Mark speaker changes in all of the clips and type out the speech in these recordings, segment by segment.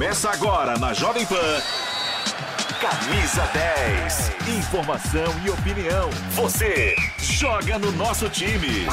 Speaker 1: Começa agora na Jovem Pan. Camisa 10. Informação e opinião. Você joga no nosso time.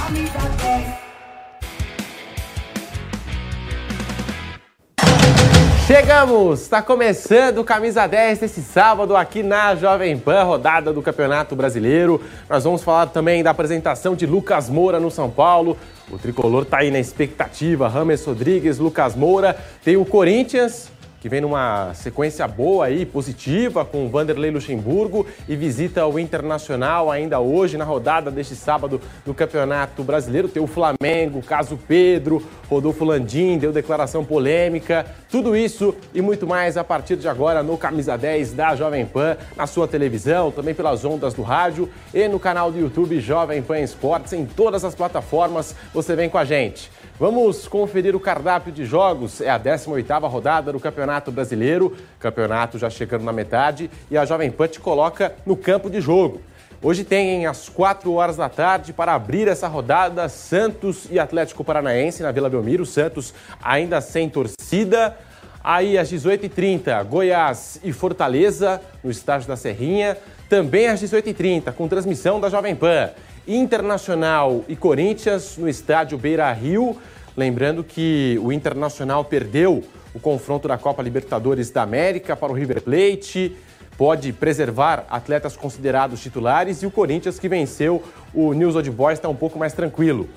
Speaker 2: Chegamos! Está começando o Camisa 10 desse sábado aqui na Jovem Pan, rodada do Campeonato Brasileiro. Nós vamos falar também da apresentação de Lucas Moura no São Paulo. O tricolor está aí na expectativa. Rames Rodrigues, Lucas Moura. Tem o Corinthians que vem numa sequência boa aí, positiva, com Vanderlei Luxemburgo e visita o Internacional ainda hoje, na rodada deste sábado do Campeonato Brasileiro. Tem o Flamengo, caso Pedro, Rodolfo Landim, deu declaração polêmica. Tudo isso e muito mais a partir de agora no Camisa 10 da Jovem Pan, na sua televisão, também pelas ondas do rádio e no canal do YouTube Jovem Pan Esportes, em todas as plataformas. Você vem com a gente. Vamos conferir o cardápio de jogos. É a 18ª rodada do Campeonato Brasileiro. Campeonato já chegando na metade e a Jovem Pan te coloca no campo de jogo. Hoje tem às 4 horas da tarde para abrir essa rodada Santos e Atlético Paranaense na Vila Belmiro. Santos ainda sem torcida. Aí às 18h30, Goiás e Fortaleza no estádio da Serrinha. Também às 18h30, com transmissão da Jovem Pan. Internacional e Corinthians no estádio Beira Rio. Lembrando que o Internacional perdeu o confronto da Copa Libertadores da América para o River Plate, pode preservar atletas considerados titulares e o Corinthians que venceu o News Old Boys está um pouco mais tranquilo.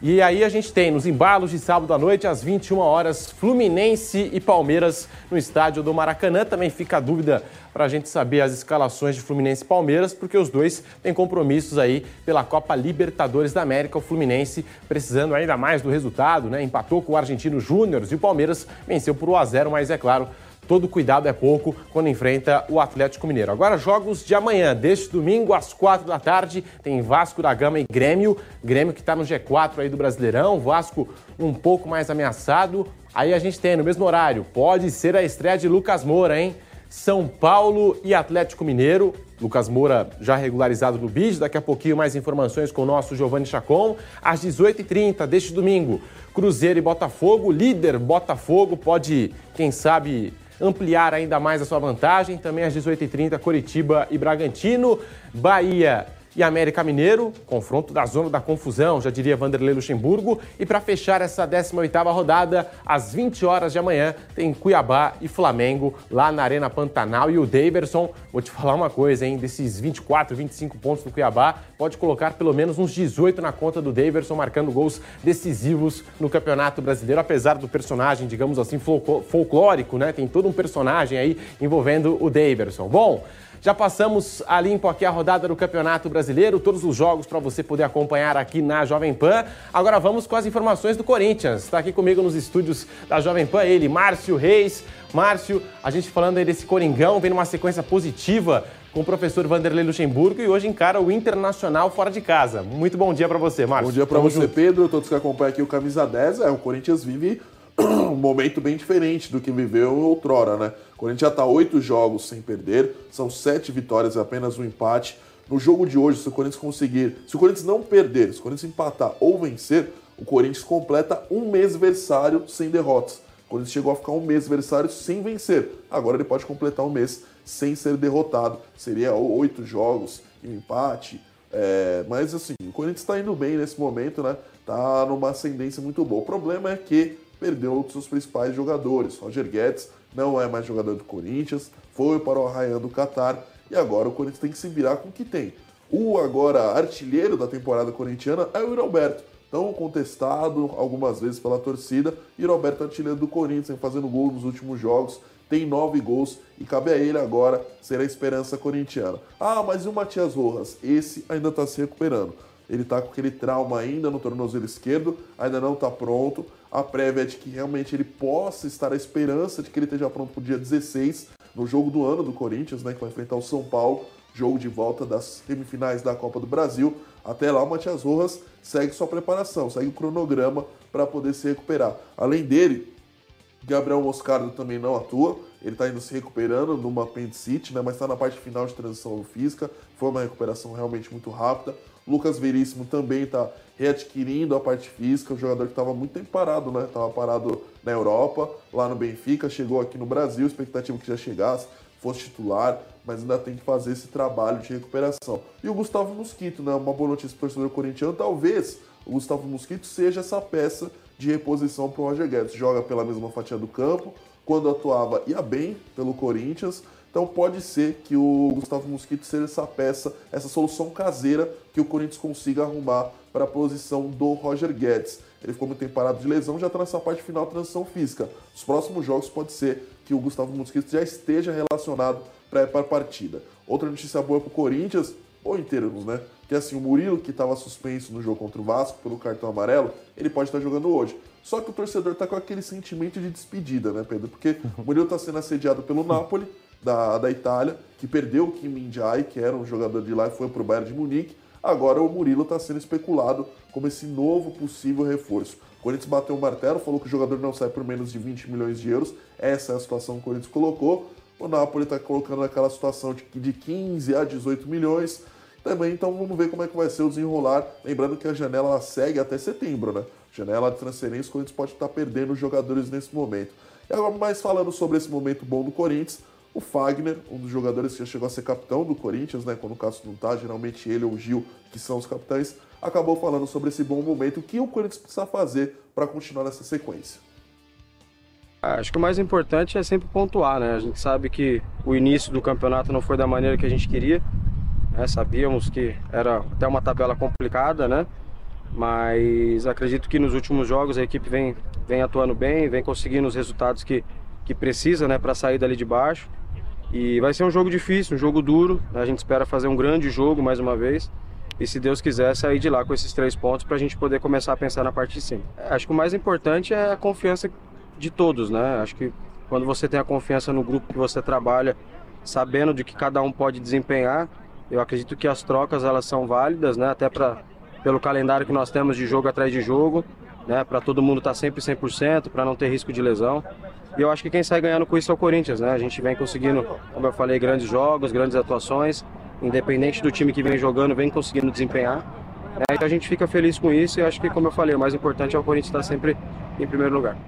Speaker 2: E aí a gente tem nos embalos de sábado à noite, às 21 horas, Fluminense e Palmeiras no estádio do Maracanã. Também fica a dúvida para a gente saber as escalações de Fluminense e Palmeiras, porque os dois têm compromissos aí pela Copa Libertadores da América. O Fluminense precisando ainda mais do resultado, né? Empatou com o Argentino Júnior e o Palmeiras venceu por 1 a 0, mas é claro, todo cuidado é pouco quando enfrenta o Atlético Mineiro. Agora, jogos de amanhã, deste domingo às quatro da tarde, tem Vasco da Gama e Grêmio. Grêmio que está no G4 aí do Brasileirão, Vasco um pouco mais ameaçado. Aí a gente tem no mesmo horário, pode ser a estreia de Lucas Moura, hein? São Paulo e Atlético Mineiro. Lucas Moura já regularizado no BID. Daqui a pouquinho mais informações com o nosso Giovanni Chacon. Às 18h30 deste domingo, Cruzeiro e Botafogo. Líder Botafogo pode, quem sabe, ampliar ainda mais a sua vantagem. Também às 18h30, Coritiba e Bragantino. Bahia e América Mineiro, confronto da zona da confusão, já diria Vanderlei Luxemburgo. E para fechar essa 18ª rodada, às 20 horas de amanhã, tem Cuiabá e Flamengo lá na Arena Pantanal. E o Daverson, vou te falar uma coisa, hein? Desses 24, 25 pontos do Cuiabá, pode colocar pelo menos uns 18 na conta do Daverson, marcando gols decisivos no Campeonato Brasileiro, apesar do personagem, digamos assim, folclórico, né? Tem todo um personagem aí envolvendo o Daverson. Bom, já passamos a limpo aqui a rodada do Campeonato Brasileiro, todos os jogos para você poder acompanhar aqui na Jovem Pan. Agora vamos com as informações do Corinthians. Está aqui comigo nos estúdios da Jovem Pan ele, Márcio Reis. Márcio, a gente falando aí desse Coringão, vem numa sequência positiva com o professor Vanderlei Luxemburgo e hoje encara o Internacional fora de casa. Muito bom dia para você, Márcio.
Speaker 3: Bom dia para você, junto. Pedro, todos que acompanham aqui o Camisa 10. É, o Corinthians vive um momento bem diferente do que viveu outrora, né? O Corinthians já está oito jogos sem perder, são sete vitórias e apenas um empate. No jogo de hoje, se o Corinthians conseguir, se o Corinthians não perder, se o Corinthians empatar ou vencer, o Corinthians completa um mês versário sem derrotas. O Corinthians chegou a ficar um mês versário sem vencer. Agora ele pode completar um mês sem ser derrotado. Seria oito jogos e um empate. É, mas assim, o Corinthians está indo bem nesse momento, né? Tá numa ascendência muito boa. O problema é que perdeu outros seus principais jogadores. Roger Guedes não é mais jogador do Corinthians, foi para o Arraian do Qatar e agora o Corinthians tem que se virar com o que tem. O agora artilheiro da temporada corintiana é o Roberto, tão contestado algumas vezes pela torcida, e Roberto artilheiro do Corinthians, fazendo gol nos últimos jogos, tem nove gols e cabe a ele agora ser a esperança corintiana. Ah, mas e o Matias Rojas? Esse ainda está se recuperando. Ele está com aquele trauma ainda no tornozelo esquerdo, ainda não está pronto. A prévia é de que realmente ele possa estar à esperança de que ele esteja pronto para o dia 16, no jogo do ano do Corinthians, né, que vai enfrentar o São Paulo, jogo de volta das semifinais da Copa do Brasil. Até lá, o Matias Rojas segue sua preparação, segue o cronograma para poder se recuperar. Além dele, Gabriel Moscardo também não atua, ele está indo se recuperando numa apendicite, né, mas está na parte final de transição física, foi uma recuperação realmente muito rápida. Lucas Veríssimo também está readquirindo a parte física, um jogador que estava muito tempo parado, né? Estava parado na Europa, lá no Benfica, chegou aqui no Brasil, expectativa que já chegasse, fosse titular, mas ainda tem que fazer esse trabalho de recuperação. E o Gustavo Mosquito, né? Uma boa notícia para o torcedor corintiano, talvez o Gustavo Mosquito seja essa peça de reposição para o Roger Guedes. Joga pela mesma fatia do campo, quando atuava ia bem pelo Corinthians, então pode ser que o Gustavo Mosquito seja essa peça, essa solução caseira que o Corinthians consiga arrumar para a posição do Roger Guedes. Ele ficou muito tempo parado de lesão, já está nessa parte final da transição física. Os próximos jogos pode ser que o Gustavo Mosquito já esteja relacionado para a partida. Outra notícia boa para o Corinthians, ou em termos, né? Que assim, o Murilo, que estava suspenso no jogo contra o Vasco pelo cartão amarelo, ele pode estar jogando hoje. Só que o torcedor está com aquele sentimento de despedida, né, Pedro? Porque o Murilo está sendo assediado pelo Napoli, da, da Itália, que perdeu o Kim Min-jae, que era um jogador de lá e foi para o Bayern de Munique. Agora o Murilo está sendo especulado como esse novo possível reforço. O Corinthians bateu o martelo, falou que o jogador não sai por menos de 20 milhões de euros. Essa é a situação que o Corinthians colocou. O Napoli está colocando naquela situação de, de 15 a 18 milhões. Também, então vamos ver como é que vai ser o desenrolar. Lembrando que a janela segue até setembro, né? Janela de transferência, o Corinthians pode estar perdendo jogadores nesse momento. E agora, mais falando sobre esse momento bom do Corinthians, o Fagner, um dos jogadores que já chegou a ser capitão do Corinthians, né? Quando o Cássio não tá, geralmente ele ou o Gil, que são os capitães, acabou falando sobre esse bom momento, o que o Corinthians precisa fazer para continuar nessa sequência.
Speaker 4: Ah, acho que o mais importante é sempre pontuar, né? A gente sabe que o início do campeonato não foi da maneira que a gente queria, né? Sabíamos que era até uma tabela complicada, né? Mas acredito que nos últimos jogos a equipe vem, vem atuando bem, vem conseguindo os resultados que, que precisa, né? Para sair dali de baixo. E vai ser um jogo difícil, um jogo duro. A gente espera fazer um grande jogo mais uma vez. E se Deus quiser, sair de lá com esses três pontos para a gente poder começar a pensar na parte de cima. Acho que o mais importante é a confiança de todos, né? Acho que quando você tem a confiança no grupo que você trabalha, sabendo de que cada um pode desempenhar, eu acredito que as trocas elas são válidas, né? Até para pelo calendário que nós temos de jogo atrás de jogo, né? Para todo mundo estar tá sempre 100%, para não ter risco de lesão. E eu acho que quem sai ganhando com isso é o Corinthians, né? A gente vem conseguindo, como eu falei, grandes jogos, grandes atuações, independente do time que vem jogando, vem conseguindo desempenhar. É, então a gente fica feliz com isso e acho que, como eu falei, o mais importante é o Corinthians estar sempre em primeiro lugar.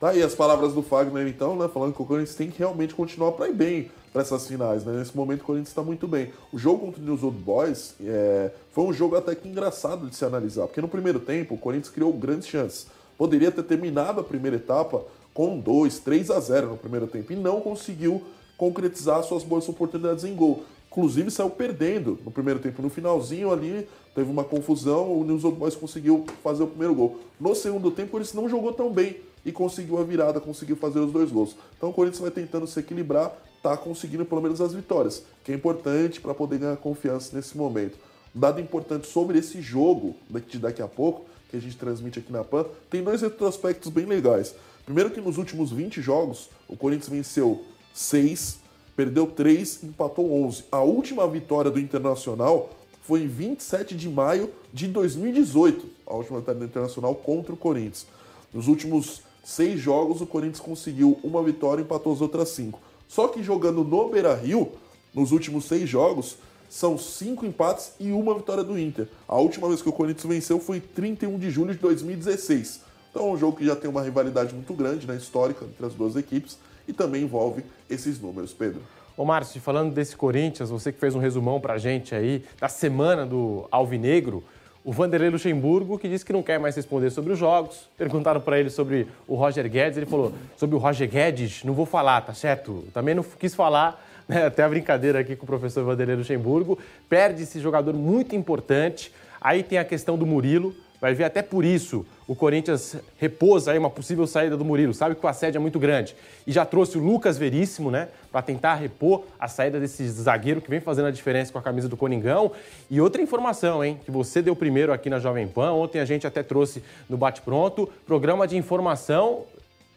Speaker 3: Tá aí as palavras do Fagner, então, né? Falando que o Corinthians tem que realmente continuar para ir bem para essas finais, né? Nesse momento o Corinthians está muito bem. O jogo contra o News Old Boys é... foi um jogo até que engraçado de se analisar, porque no primeiro tempo o Corinthians criou grandes chances. Poderia ter terminado a primeira etapa com 2, 3 a 0 no primeiro tempo e não conseguiu concretizar suas boas oportunidades em gol. Inclusive saiu perdendo no primeiro tempo. No finalzinho ali teve uma confusão, o News Old Boys conseguiu fazer o primeiro gol. No segundo tempo o Corinthians não jogou tão bem e conseguiu a virada, conseguiu fazer os dois gols. Então o Corinthians vai tentando se equilibrar, tá conseguindo pelo menos as vitórias, que é importante para poder ganhar confiança nesse momento. Um dado importante sobre esse jogo, de daqui a pouco, que a gente transmite aqui na PAN, tem dois retrospectos bem legais. Primeiro que nos últimos 20 jogos, o Corinthians venceu 6, perdeu 3, empatou 11. A última vitória do Internacional foi em 27 de maio de 2018, a última vitória do Internacional contra o Corinthians. Nos últimos seis jogos, o Corinthians conseguiu uma vitória e empatou as outras cinco. Só que jogando no Beira Rio, nos últimos seis jogos, são cinco empates e uma vitória do Inter. A última vez que o Corinthians venceu foi 31 de julho de 2016. Então é um jogo que já tem uma rivalidade muito grande, né, histórica, entre as duas equipes e também envolve esses números, Pedro.
Speaker 2: Ô Márcio, falando desse Corinthians, você que fez um resumão pra gente aí da semana do Alvinegro, o Vanderlei Luxemburgo, que disse que não quer mais responder sobre os jogos. Perguntaram para ele sobre o Roger Guedes, ele falou: sobre o Roger Guedes, não vou falar, tá certo? Também não quis falar, né? até a brincadeira aqui com o professor Vanderlei Luxemburgo. Perde esse jogador muito importante. Aí tem a questão do Murilo. Vai ver até por isso o Corinthians repousa aí uma possível saída do Murilo. Sabe que o assédio é muito grande. E já trouxe o Lucas Veríssimo, né? Para tentar repor a saída desse zagueiro que vem fazendo a diferença com a camisa do Coningão. E outra informação, hein? Que você deu primeiro aqui na Jovem Pan. Ontem a gente até trouxe no Bate Pronto. Programa de informação.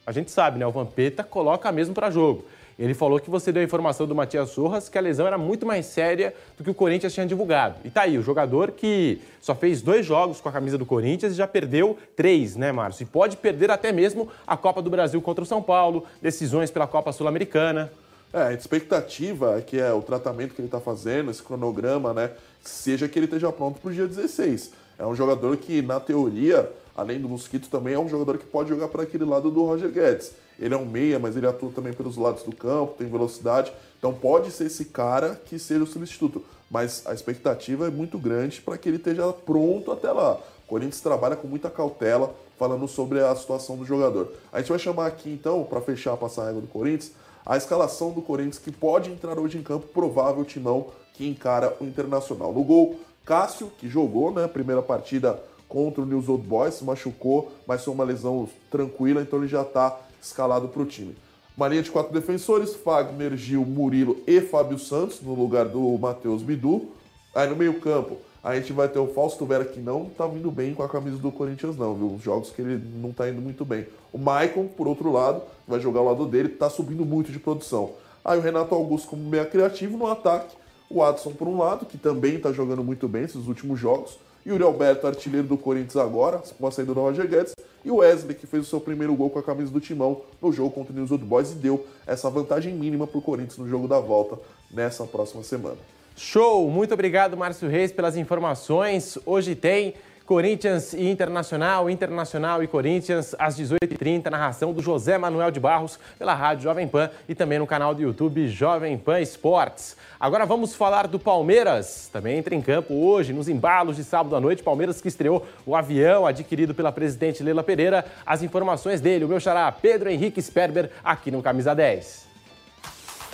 Speaker 2: A gente sabe, né? O Vampeta coloca mesmo para jogo. Ele falou que você deu a informação do Matias Sorras que a lesão era muito mais séria do que o Corinthians tinha divulgado. E tá aí, o jogador que só fez dois jogos com a camisa do Corinthians e já perdeu três, né, Márcio? E pode perder até mesmo a Copa do Brasil contra o São Paulo, decisões pela Copa Sul-Americana.
Speaker 3: É, a expectativa é que é o tratamento que ele está fazendo, esse cronograma, né, seja que ele esteja pronto para o dia 16. É um jogador que, na teoria, além do Mosquito, também é um jogador que pode jogar para aquele lado do Roger Guedes. Ele é um meia, mas ele atua também pelos lados do campo, tem velocidade. Então pode ser esse cara que seja o substituto. Mas a expectativa é muito grande para que ele esteja pronto até lá. O Corinthians trabalha com muita cautela, falando sobre a situação do jogador. A gente vai chamar aqui então, para fechar a passagem do Corinthians, a escalação do Corinthians que pode entrar hoje em campo, provável timão que encara o Internacional. No gol, Cássio, que jogou né, a primeira partida contra o News Old Boys, se machucou, mas foi uma lesão tranquila, então ele já está escalado para o time. Uma linha de quatro defensores, Fagner, Gil, Murilo e Fábio Santos, no lugar do Matheus Bidu. Aí no meio campo, a gente vai ter o Fausto Vera, que não tá vindo bem com a camisa do Corinthians, não, viu? Os jogos que ele não tá indo muito bem. O Maicon, por outro lado, vai jogar ao lado dele, tá subindo muito de produção. Aí o Renato Augusto como meia criativo no ataque. O Adson por um lado, que também está jogando muito bem esses últimos jogos. Yuri Alberto, artilheiro do Corinthians agora, com a saída do Roger Guedes. E o Wesley, que fez o seu primeiro gol com a camisa do Timão no jogo contra o News Old Boys e deu essa vantagem mínima para o Corinthians no jogo da volta nessa próxima semana.
Speaker 2: Show! Muito obrigado, Márcio Reis, pelas informações. Hoje tem Corinthians e Internacional, Internacional e Corinthians, às 18h30, narração do José Manuel de Barros, pela Rádio Jovem Pan e também no canal do YouTube Jovem Pan Esportes. Agora vamos falar do Palmeiras, também entra em campo hoje, nos embalos de sábado à noite, Palmeiras que estreou o avião adquirido pela presidente Leila Pereira. As informações dele, o meu xará Pedro Henrique Sperber, aqui no Camisa 10.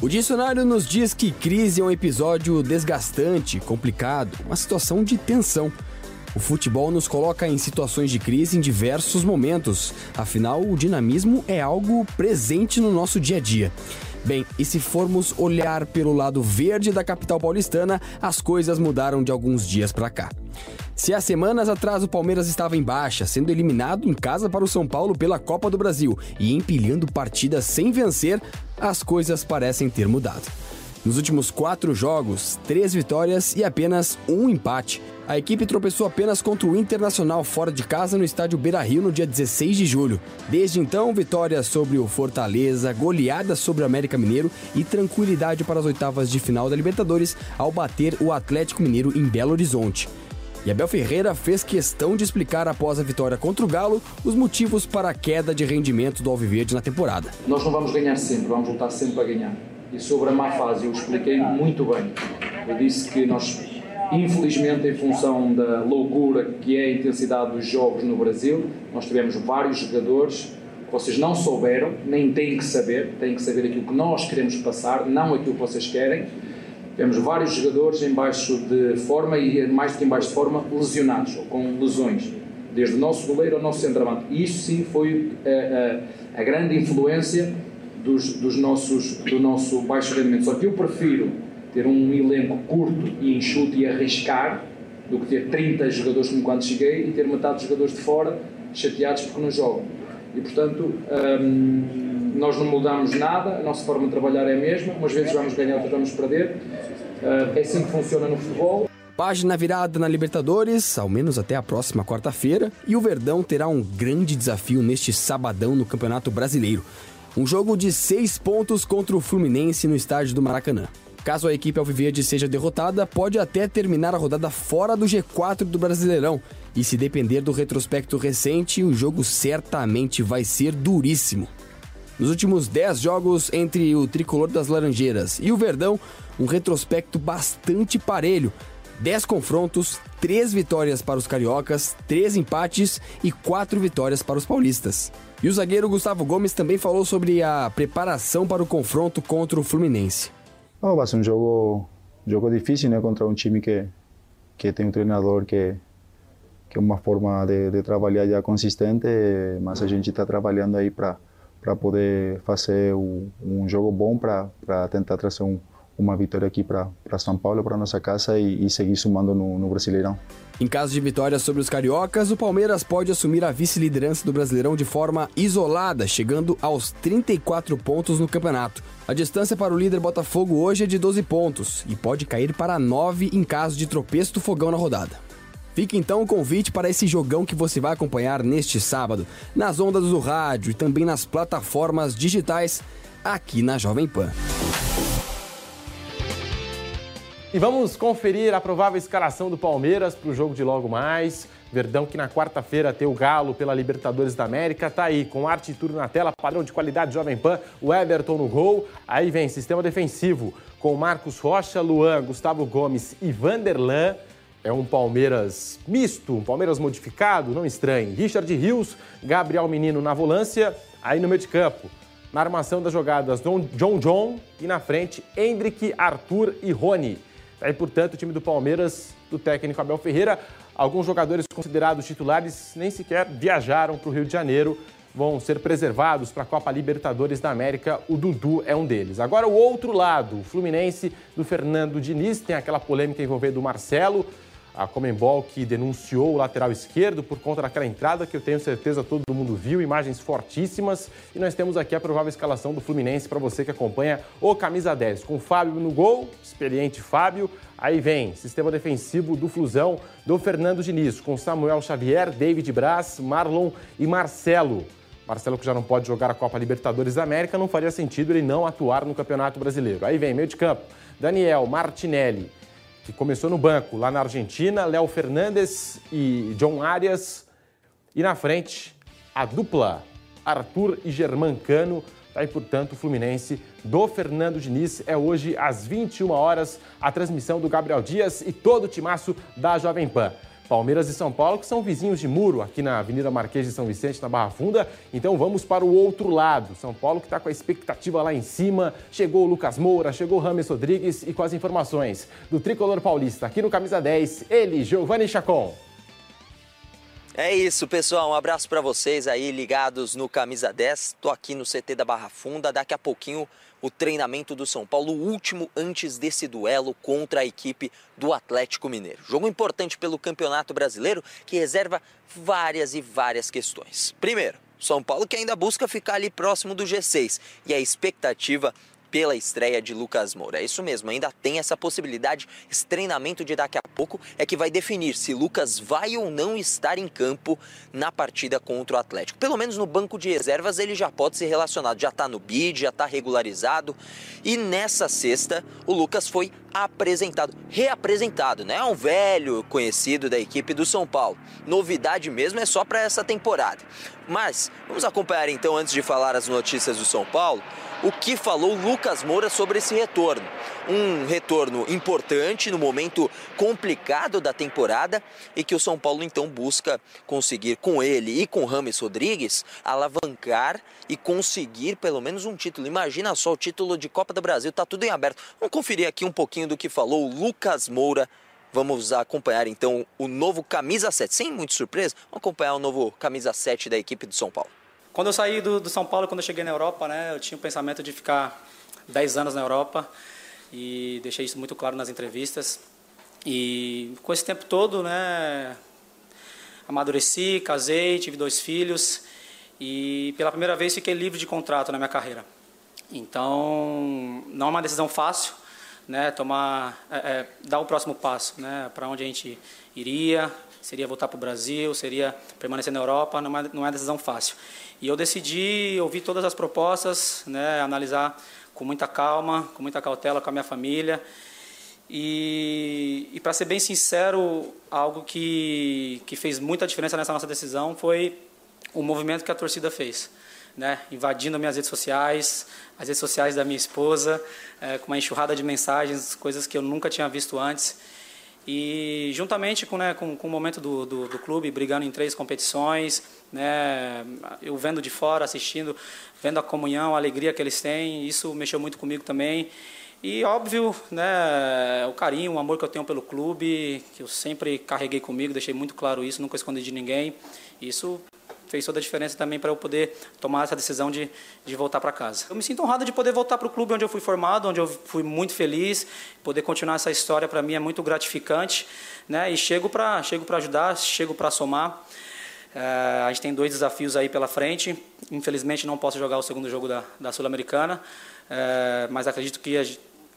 Speaker 5: O dicionário nos diz que crise é um episódio desgastante, complicado, uma situação de tensão. O futebol nos coloca em situações de crise em diversos momentos, afinal, o dinamismo é algo presente no nosso dia a dia. Bem, e se formos olhar pelo lado verde da capital paulistana, as coisas mudaram de alguns dias para cá. Se há semanas atrás o Palmeiras estava em baixa, sendo eliminado em casa para o São Paulo pela Copa do Brasil e empilhando partidas sem vencer, as coisas parecem ter mudado. Nos últimos quatro jogos, três vitórias e apenas um empate. A equipe tropeçou apenas contra o Internacional fora de casa no estádio Beira Rio no dia 16 de julho. Desde então, vitórias sobre o Fortaleza, goleadas sobre o América Mineiro e tranquilidade para as oitavas de final da Libertadores ao bater o Atlético Mineiro em Belo Horizonte. E Abel Ferreira fez questão de explicar após a vitória contra o Galo os motivos para a queda de rendimento do Alviverde na temporada.
Speaker 6: Nós não vamos ganhar sempre, vamos lutar sempre para ganhar. E sobre a má fase, eu expliquei muito bem. Eu disse que nós, infelizmente, em função da loucura que é a intensidade dos jogos no Brasil, nós tivemos vários jogadores que vocês não souberam, nem têm que saber, têm que saber aquilo que nós queremos passar, não aquilo que vocês querem. Temos vários jogadores em baixo de forma e, mais do que em baixo de forma, lesionados ou com lesões, desde o nosso goleiro ao nosso centroavante. Isso sim foi a, a, a grande influência dos, dos nossos, do nosso baixo rendimento. Só que eu prefiro ter um elenco curto e enxuto e arriscar do que ter 30 jogadores como quando cheguei e ter metade dos jogadores de fora chateados porque não jogam. E portanto, hum, nós não mudamos nada, a nossa forma de trabalhar é a mesma, umas vezes vamos ganhar, outras vamos perder. Uh, é assim que funciona no futebol.
Speaker 5: Página virada na Libertadores, ao menos até a próxima quarta-feira, e o Verdão terá um grande desafio neste sabadão no Campeonato Brasileiro. Um jogo de seis pontos contra o Fluminense no estádio do Maracanã. Caso a equipe alviverde seja derrotada, pode até terminar a rodada fora do G4 do Brasileirão. E se depender do retrospecto recente, o jogo certamente vai ser duríssimo. Nos últimos 10 jogos entre o tricolor das Laranjeiras e o Verdão, um retrospecto bastante parelho. 10 confrontos, 3 vitórias para os cariocas, 3 empates e 4 vitórias para os paulistas. E o zagueiro Gustavo Gomes também falou sobre a preparação para o confronto contra o Fluminense.
Speaker 7: Oh, vai ser um jogo, jogo difícil, né? Contra um time que, que tem um treinador que, que é uma forma de, de trabalhar já consistente, mas a gente está trabalhando aí para poder fazer um, um jogo bom, para tentar trazer um, uma vitória aqui para São Paulo, para nossa casa e, e seguir sumando no, no, Brasileirão.
Speaker 5: Em caso de vitória sobre os cariocas, o Palmeiras pode assumir a vice-liderança do Brasileirão de forma isolada, chegando aos 34 pontos no campeonato. A distância para o líder Botafogo hoje é de 12 pontos e pode cair para 9 em caso de tropeço do fogão na rodada. Fica então o convite para esse jogão que você vai acompanhar neste sábado, nas ondas do rádio e também nas plataformas digitais aqui na Jovem Pan.
Speaker 2: E vamos conferir a provável escalação do Palmeiras para o jogo de logo mais. Verdão que na quarta-feira tem o Galo pela Libertadores da América. Tá aí com arte e na tela, padrão de qualidade Jovem Pan, o Everton no gol. Aí vem sistema defensivo com Marcos Rocha, Luan, Gustavo Gomes e Vanderlan. É um Palmeiras misto, um Palmeiras modificado, não estranhe. Richard Rios, Gabriel Menino na volância, aí no meio de campo. Na armação das jogadas, John John e na frente, Hendrick, Arthur e Rony. Aí, portanto, o time do Palmeiras, do técnico Abel Ferreira, alguns jogadores considerados titulares nem sequer viajaram para o Rio de Janeiro, vão ser preservados para a Copa Libertadores da América. O Dudu é um deles. Agora, o outro lado, o Fluminense do Fernando Diniz, tem aquela polêmica envolvendo o Marcelo a Comembol que denunciou o lateral esquerdo por conta daquela entrada que eu tenho certeza todo mundo viu, imagens fortíssimas. E nós temos aqui a provável escalação do Fluminense para você que acompanha o camisa 10, com Fábio no gol, experiente Fábio. Aí vem sistema defensivo do Flusão do Fernando Diniz, com Samuel Xavier, David Braz, Marlon e Marcelo. Marcelo que já não pode jogar a Copa Libertadores da América, não faria sentido ele não atuar no Campeonato Brasileiro. Aí vem meio de campo, Daniel Martinelli, que começou no banco lá na Argentina, Léo Fernandes e John Arias. E na frente, a dupla Arthur e Germancano. Tá aí, portanto, o Fluminense do Fernando Diniz. É hoje às 21 horas a transmissão do Gabriel Dias e todo o timaço da Jovem Pan. Palmeiras e São Paulo, que são vizinhos de muro aqui na Avenida Marquês de São Vicente, na Barra Funda. Então vamos para o outro lado. São Paulo que está com a expectativa lá em cima. Chegou o Lucas Moura, chegou o Rames Rodrigues e com as informações do Tricolor Paulista aqui no Camisa 10, ele, Giovanni Chacon.
Speaker 8: É isso, pessoal. Um abraço para vocês aí ligados no Camisa 10. Tô aqui no CT da Barra Funda. Daqui a pouquinho o treinamento do São Paulo, o último antes desse duelo contra a equipe do Atlético Mineiro. Jogo importante pelo Campeonato Brasileiro que reserva várias e várias questões. Primeiro, São Paulo que ainda busca ficar ali próximo do G6 e a expectativa pela estreia de Lucas Moura. É isso mesmo, ainda tem essa possibilidade. Esse treinamento de daqui a pouco é que vai definir se Lucas vai ou não estar em campo na partida contra o Atlético. Pelo menos no banco de reservas ele já pode ser relacionado, já está no bid, já está regularizado. E nessa sexta o Lucas foi apresentado, reapresentado, né? É um velho conhecido da equipe do São Paulo. Novidade mesmo é só para essa temporada. Mas vamos acompanhar então antes de falar as notícias do São Paulo o que falou Lucas Moura sobre esse retorno. Um retorno importante no momento complicado da temporada e que o São Paulo então busca conseguir com ele e com Rames Rodrigues alavancar e conseguir pelo menos um título. Imagina só o título de Copa do Brasil, tá tudo em aberto. Vamos conferir aqui um pouquinho do que falou Lucas Moura Vamos acompanhar então o novo camisa 7, sem muita surpresa, vamos acompanhar o novo camisa 7 da equipe do São Paulo.
Speaker 9: Quando eu saí do, do, São Paulo, quando eu cheguei na Europa, né, eu tinha o pensamento de ficar 10 anos na Europa e deixei isso muito claro nas entrevistas. E com esse tempo todo, né, amadureci, casei, tive dois filhos e pela primeira vez fiquei livre de contrato na minha carreira. Então, não é uma decisão fácil, né, tomar, é, é, dar o próximo passo, né, para onde a gente iria, seria voltar para o Brasil, seria permanecer na Europa, não é, não é decisão fácil. E eu decidi ouvir todas as propostas, né, analisar com muita calma, com muita cautela com a minha família. E, e para ser bem sincero, algo que, que fez muita diferença nessa nossa decisão foi o movimento que a torcida fez. Né, invadindo minhas redes sociais, as redes sociais da minha esposa, é, com uma enxurrada de mensagens, coisas que eu nunca tinha visto antes. E juntamente com, né, com, com o momento do, do, do, clube, brigando em três competições, né, eu vendo de fora, assistindo, vendo a comunhão, a alegria que eles têm, isso mexeu muito comigo também. E óbvio, né, o carinho, o amor que eu tenho pelo clube, que eu sempre carreguei comigo, deixei muito claro isso, nunca escondi de ninguém. Isso fez toda a diferença também para eu poder tomar essa decisão de, de voltar para casa. Eu me sinto honrado de poder voltar para o clube onde eu fui formado, onde eu fui muito feliz. Poder continuar essa história para mim é muito gratificante. Né? E chego para chego ajudar, chego para somar. É, a gente tem dois desafios aí pela frente. Infelizmente não posso jogar o segundo jogo da, da Sul-Americana, é, mas acredito que,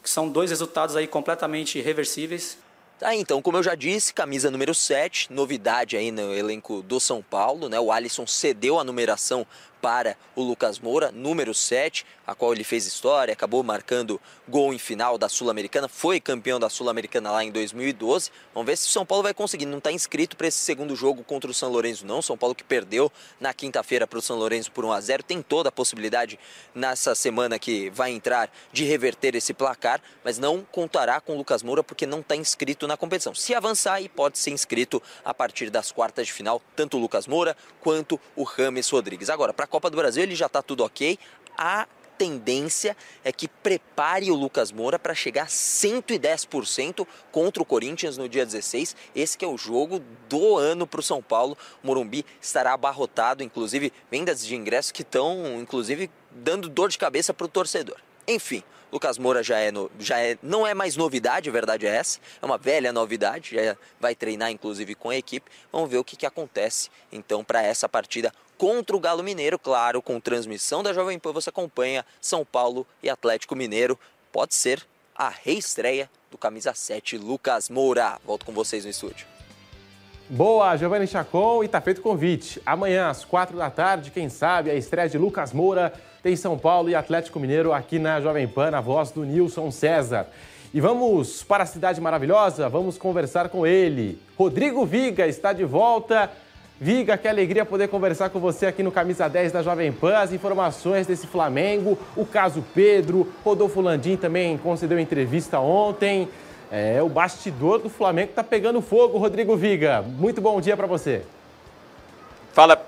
Speaker 9: que são dois resultados aí completamente reversíveis.
Speaker 8: Tá, então, como eu já disse, camisa número 7, novidade aí no elenco do São Paulo, né? O Alisson cedeu a numeração para o Lucas Moura, número 7, a qual ele fez história, acabou marcando gol em final da Sul-Americana, foi campeão da Sul-Americana lá em 2012. Vamos ver se o São Paulo vai conseguir. Não está inscrito para esse segundo jogo contra o São Lourenço, não. São Paulo que perdeu na quinta-feira para o São Lourenço por 1 a 0 tem toda a possibilidade nessa semana que vai entrar de reverter esse placar, mas não contará com o Lucas Moura porque não está inscrito na competição. Se avançar, e pode ser inscrito a partir das quartas de final, tanto o Lucas Moura quanto o Rames Rodrigues. Agora, para Copa do Brasil, ele já está tudo ok. A tendência é que prepare o Lucas Moura para chegar a 110% contra o Corinthians no dia 16. Esse que é o jogo do ano para o São Paulo. O Morumbi estará abarrotado, inclusive vendas de ingressos que estão, inclusive, dando dor de cabeça para o torcedor. Enfim, Lucas Moura já é, no, já é, não é mais novidade, a verdade é essa, é uma velha novidade, já vai treinar inclusive com a equipe. Vamos ver o que, que acontece então para essa partida contra o Galo Mineiro, claro, com transmissão da Jovem Pan você acompanha São Paulo e Atlético Mineiro. Pode ser a reestreia do camisa 7 Lucas Moura. Volto com vocês no estúdio.
Speaker 2: Boa, Giovanni Chacon, e tá feito o convite. Amanhã, às quatro da tarde, quem sabe, a estreia de Lucas Moura tem São Paulo e Atlético Mineiro aqui na Jovem Pan, na voz do Nilson César. E vamos para a cidade maravilhosa, vamos conversar com ele. Rodrigo Viga está de volta. Viga, que alegria poder conversar com você aqui no Camisa 10 da Jovem Pan, as informações desse Flamengo, o caso Pedro, Rodolfo Landim também concedeu entrevista ontem. É, o bastidor do Flamengo está pegando fogo, Rodrigo Viga. Muito bom dia para você.
Speaker 10: Fala,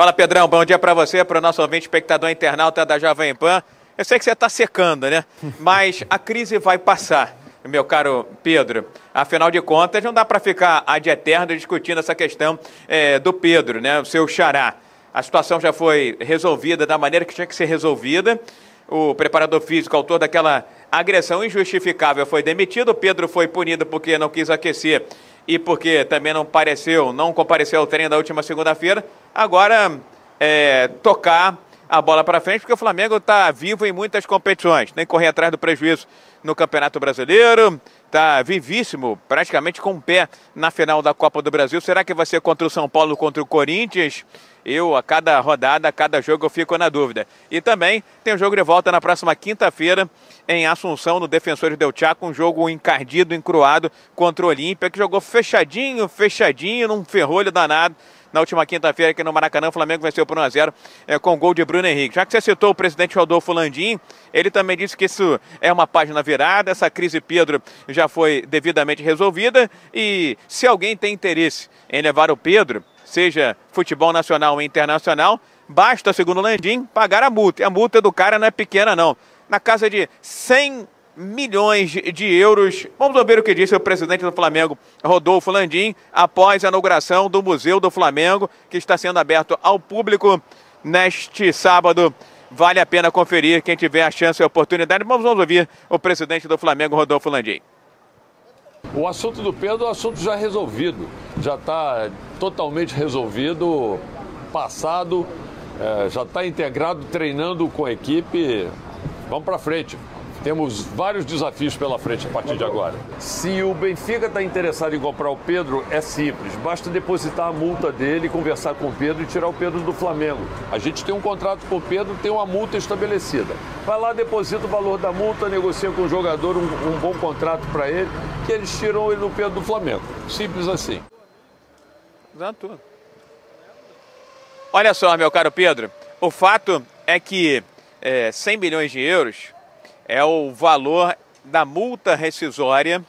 Speaker 10: fala Pedrão, bom dia para você, para o nosso ouvinte espectador internauta da Jovem Pan. Eu sei que você está secando, né? Mas a crise vai passar, meu caro Pedro. Afinal de contas, não dá para ficar ad eterno discutindo essa questão é, do Pedro, né? O seu xará. A situação já foi resolvida da maneira que tinha que ser resolvida. O preparador físico, autor daquela agressão injustificável, foi demitido. O Pedro foi punido porque não quis aquecer e porque também não pareceu, não compareceu ao treino da última segunda-feira. Agora, é, tocar a bola para frente, porque o Flamengo está vivo em muitas competições. Tem que correr atrás do prejuízo no Campeonato Brasileiro, está vivíssimo, praticamente com o pé na final da Copa do Brasil. Será que vai ser contra o São Paulo, contra o Corinthians? Eu, a cada rodada, a cada jogo, eu fico na dúvida. E também tem o jogo de volta na próxima quinta-feira, em Assunção, no Defensores Del Chaco, um jogo encardido, encruado contra o Olímpia, que jogou fechadinho, fechadinho, num ferrolho danado na última quinta-feira aqui no Maracanã. O Flamengo venceu por 1x0 é, com gol de Bruno Henrique. Já que você citou o presidente Rodolfo Landim, ele também disse que isso é uma página virada, essa crise Pedro já foi devidamente resolvida e se alguém tem interesse em levar o Pedro, seja futebol nacional ou internacional, basta, segundo Landim, pagar a multa. E a multa do cara não é pequena, não. Na casa de 100 milhões de euros. Vamos ouvir o que disse o presidente do Flamengo, Rodolfo Landim, após a inauguração do Museu do Flamengo, que está sendo aberto ao público neste sábado. Vale a pena conferir quem tiver a chance e a oportunidade. Vamos ouvir o presidente do Flamengo, Rodolfo Landim.
Speaker 11: O assunto do Pedro é um assunto já resolvido, já está totalmente resolvido, passado, é, já está integrado, treinando com a equipe. Vamos para frente. Temos vários desafios pela frente a partir de agora. Se o Benfica está interessado em comprar o Pedro, é simples. Basta depositar a multa dele, conversar com o Pedro e tirar o Pedro do Flamengo. A gente tem um contrato com o Pedro, tem uma multa estabelecida. Vai lá, deposita o valor da multa, negocia com o jogador um, um bom contrato para ele, que eles tiram ele do Pedro do Flamengo. Simples assim.
Speaker 10: Exato. Olha só, meu caro Pedro, o fato é que é, 100 milhões de euros é o valor da multa rescisória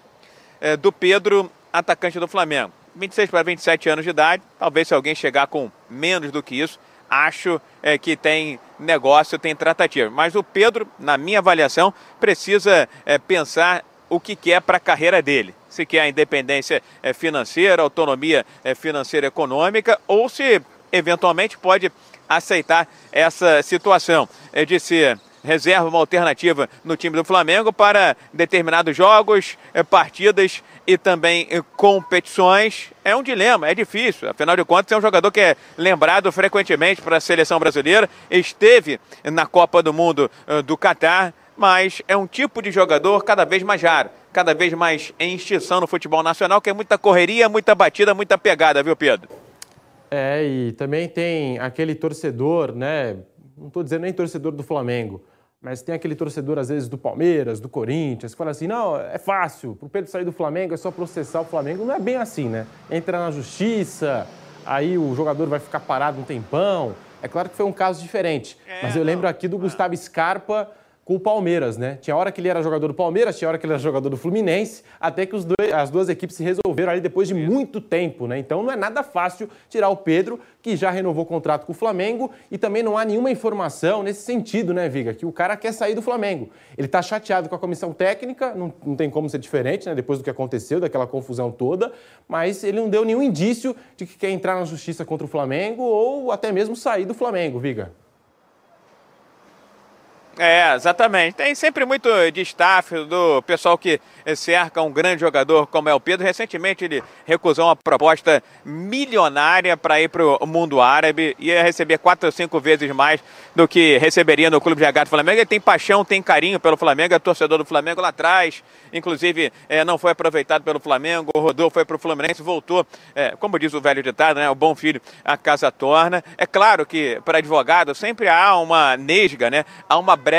Speaker 10: é, do Pedro, atacante do Flamengo. 26 para 27 anos de idade, talvez se alguém chegar com menos do que isso, acho é, que tem negócio, tem tratativa. Mas o Pedro, na minha avaliação, precisa é, pensar o que quer para a carreira dele. Se quer a independência é, financeira, autonomia é, financeira econômica, ou se eventualmente pode aceitar essa situação é, de ser reserva uma alternativa no time do Flamengo para determinados jogos, eh, partidas e também eh, competições. É um dilema, é difícil. Afinal de contas, é um jogador que é lembrado frequentemente para a seleção brasileira, esteve na Copa do Mundo eh, do Catar, mas é um tipo de jogador cada vez mais raro, cada vez mais em extinção no futebol nacional, que é muita correria, muita batida, muita pegada, viu, Pedro?
Speaker 2: É, e também tem aquele torcedor, né? Não estou dizendo nem torcedor do Flamengo, mas tem aquele torcedor, às vezes, do Palmeiras, do Corinthians, que fala assim: não, é fácil, para o Pedro sair do Flamengo é só processar o Flamengo. Não é bem assim, né? Entra na justiça, aí o jogador vai ficar parado um tempão. É claro que foi um caso diferente, é, mas eu lembro aqui do Gustavo Scarpa com o Palmeiras, né? Tinha hora que ele era jogador do Palmeiras, tinha hora que ele era jogador do Fluminense, até que dois, as duas equipes se resolveram ali depois de muito tempo, né? Então não é nada fácil tirar o Pedro, que já renovou o contrato com o Flamengo, e também não há nenhuma informação nesse sentido, né, Viga? Que o cara quer sair do Flamengo. Ele tá chateado com a comissão técnica, não, não tem como ser diferente, né? Depois do que aconteceu, daquela confusão toda, mas ele não deu nenhum indício de que quer entrar na justiça contra o Flamengo ou até mesmo sair do Flamengo, Viga.
Speaker 10: É, exatamente. Tem sempre muito destaque do pessoal que cerca um grande jogador como é o Pedro. Recentemente ele recusou uma proposta milionária para ir para o mundo árabe. Ia receber quatro ou cinco vezes mais do que receberia no Clube de do Flamengo. Ele tem paixão, tem carinho pelo Flamengo, é torcedor do Flamengo lá atrás. Inclusive, é, não foi aproveitado pelo Flamengo, rodou, foi para o Fluminense, voltou, é, como diz o velho ditado, né, o bom filho, a casa torna. É claro que para advogado sempre há uma nesga, né, há uma brecha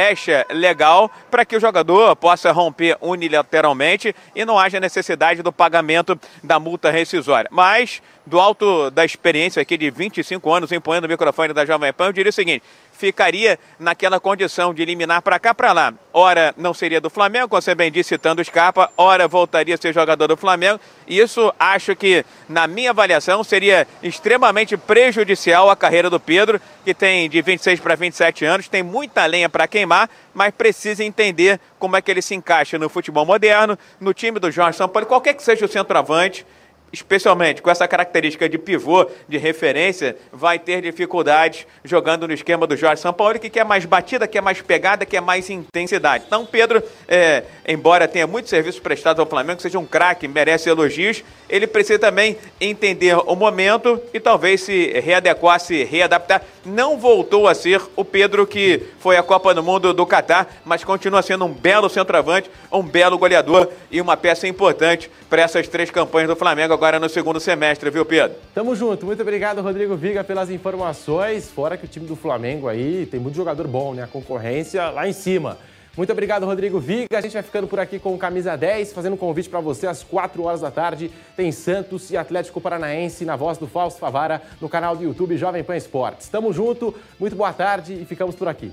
Speaker 10: legal para que o jogador possa romper unilateralmente e não haja necessidade do pagamento da multa rescisória. Mas, do alto da experiência aqui de 25 anos empunhando o microfone da Jovem Pan, eu diria o seguinte: ficaria naquela condição de eliminar para cá para lá. Ora, não seria do Flamengo, como você bem disse, citando o Scarpa, ora voltaria a ser jogador do Flamengo. Isso acho que, na minha avaliação, seria extremamente prejudicial à carreira do Pedro, que tem de 26 para 27 anos, tem muita lenha para queimar, mas precisa entender como é que ele se encaixa no futebol moderno, no time do Jorge Sampaio, qualquer que seja o centroavante especialmente com essa característica de pivô, de referência, vai ter dificuldades jogando no esquema do Jorge Sampaoli, que quer mais batida, quer mais pegada, quer mais intensidade. Então, Pedro, é, embora tenha muitos serviços prestados ao Flamengo, seja um craque, merece elogios, ele precisa também entender o momento e talvez se readequar, se readaptar. Não voltou a ser o Pedro que foi a Copa do Mundo do Catar, mas continua sendo um belo centroavante, um belo goleador e uma peça importante para essas três campanhas do Flamengo agora no segundo semestre, viu, Pedro?
Speaker 2: Tamo junto. Muito obrigado, Rodrigo Viga, pelas informações. Fora que o time do Flamengo aí tem muito jogador bom, né? A concorrência lá em cima. Muito obrigado, Rodrigo Viga. A gente vai ficando por aqui com o Camisa 10, fazendo um convite para você às 4 horas da tarde. Tem Santos e Atlético Paranaense na voz do Fausto Favara no canal do YouTube Jovem Pan Esportes. Tamo junto, muito boa tarde e ficamos por aqui.